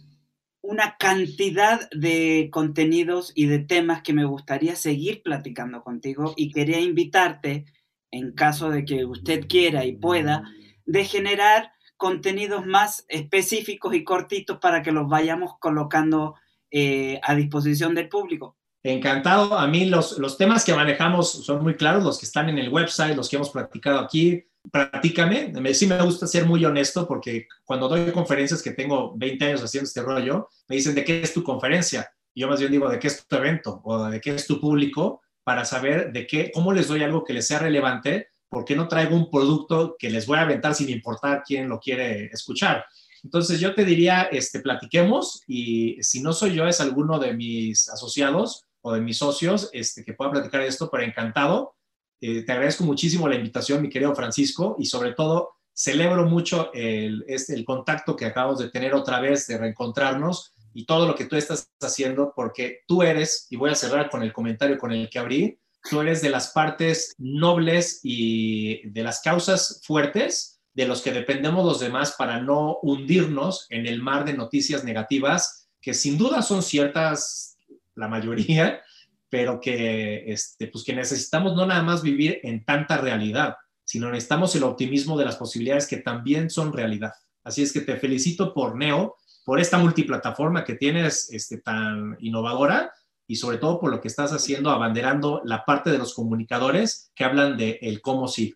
una cantidad de contenidos y de temas que me gustaría seguir platicando contigo y quería invitarte, en caso de que usted quiera y pueda, de generar contenidos más específicos y cortitos para que los vayamos colocando eh, a disposición del público. Encantado. A mí los, los temas que manejamos son muy claros, los que están en el website, los que hemos platicado aquí platícame. Sí me gusta ser muy honesto porque cuando doy conferencias que tengo 20 años haciendo este rollo, me dicen, ¿de qué es tu conferencia? Yo más bien digo, ¿de qué es tu evento? O ¿de qué es tu público? Para saber de qué, cómo les doy algo que les sea relevante, porque no traigo un producto que les voy a aventar sin importar quién lo quiere escuchar. Entonces yo te diría, este, platiquemos y si no soy yo, es alguno de mis asociados o de mis socios este, que pueda platicar esto, pero encantado eh, te agradezco muchísimo la invitación, mi querido Francisco, y sobre todo celebro mucho el, este, el contacto que acabamos de tener otra vez, de reencontrarnos y todo lo que tú estás haciendo, porque tú eres, y voy a cerrar con el comentario con el que abrí, tú eres de las partes nobles y de las causas fuertes de los que dependemos los demás para no hundirnos en el mar de noticias negativas, que sin duda son ciertas, la mayoría, pero que, este, pues que necesitamos no nada más vivir en tanta realidad, sino necesitamos el optimismo de las posibilidades que también son realidad. Así es que te felicito por Neo, por esta multiplataforma que tienes este, tan innovadora y sobre todo por lo que estás haciendo, abanderando la parte de los comunicadores que hablan de el cómo sí.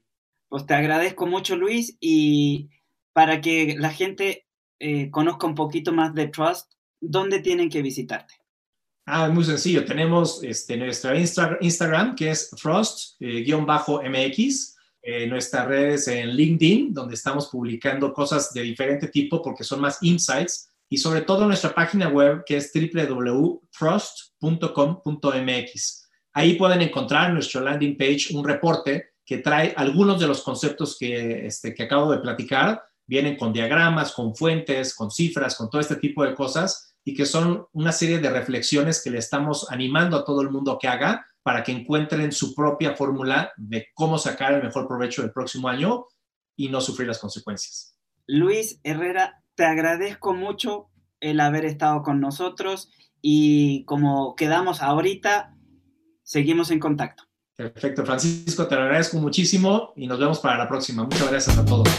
Pues te agradezco mucho, Luis, y para que la gente eh, conozca un poquito más de Trust, ¿dónde tienen que visitarte? Ah, muy sencillo. Tenemos este, nuestra Instagram, que es Frost-MX. Eh, nuestras redes en LinkedIn, donde estamos publicando cosas de diferente tipo porque son más insights. Y sobre todo nuestra página web, que es www.frost.com.mx. Ahí pueden encontrar en nuestro landing page un reporte que trae algunos de los conceptos que, este, que acabo de platicar. Vienen con diagramas, con fuentes, con cifras, con todo este tipo de cosas y que son una serie de reflexiones que le estamos animando a todo el mundo que haga para que encuentren su propia fórmula de cómo sacar el mejor provecho del próximo año y no sufrir las consecuencias. Luis Herrera, te agradezco mucho el haber estado con nosotros y como quedamos ahorita, seguimos en contacto. Perfecto, Francisco, te lo agradezco muchísimo y nos vemos para la próxima. Muchas gracias a todos.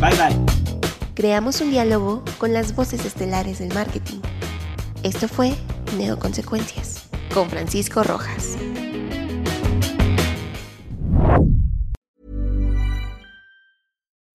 Bye bye. Creamos un diálogo con las voces estelares del marketing esto fue Neoconsecuencias con Francisco Rojas.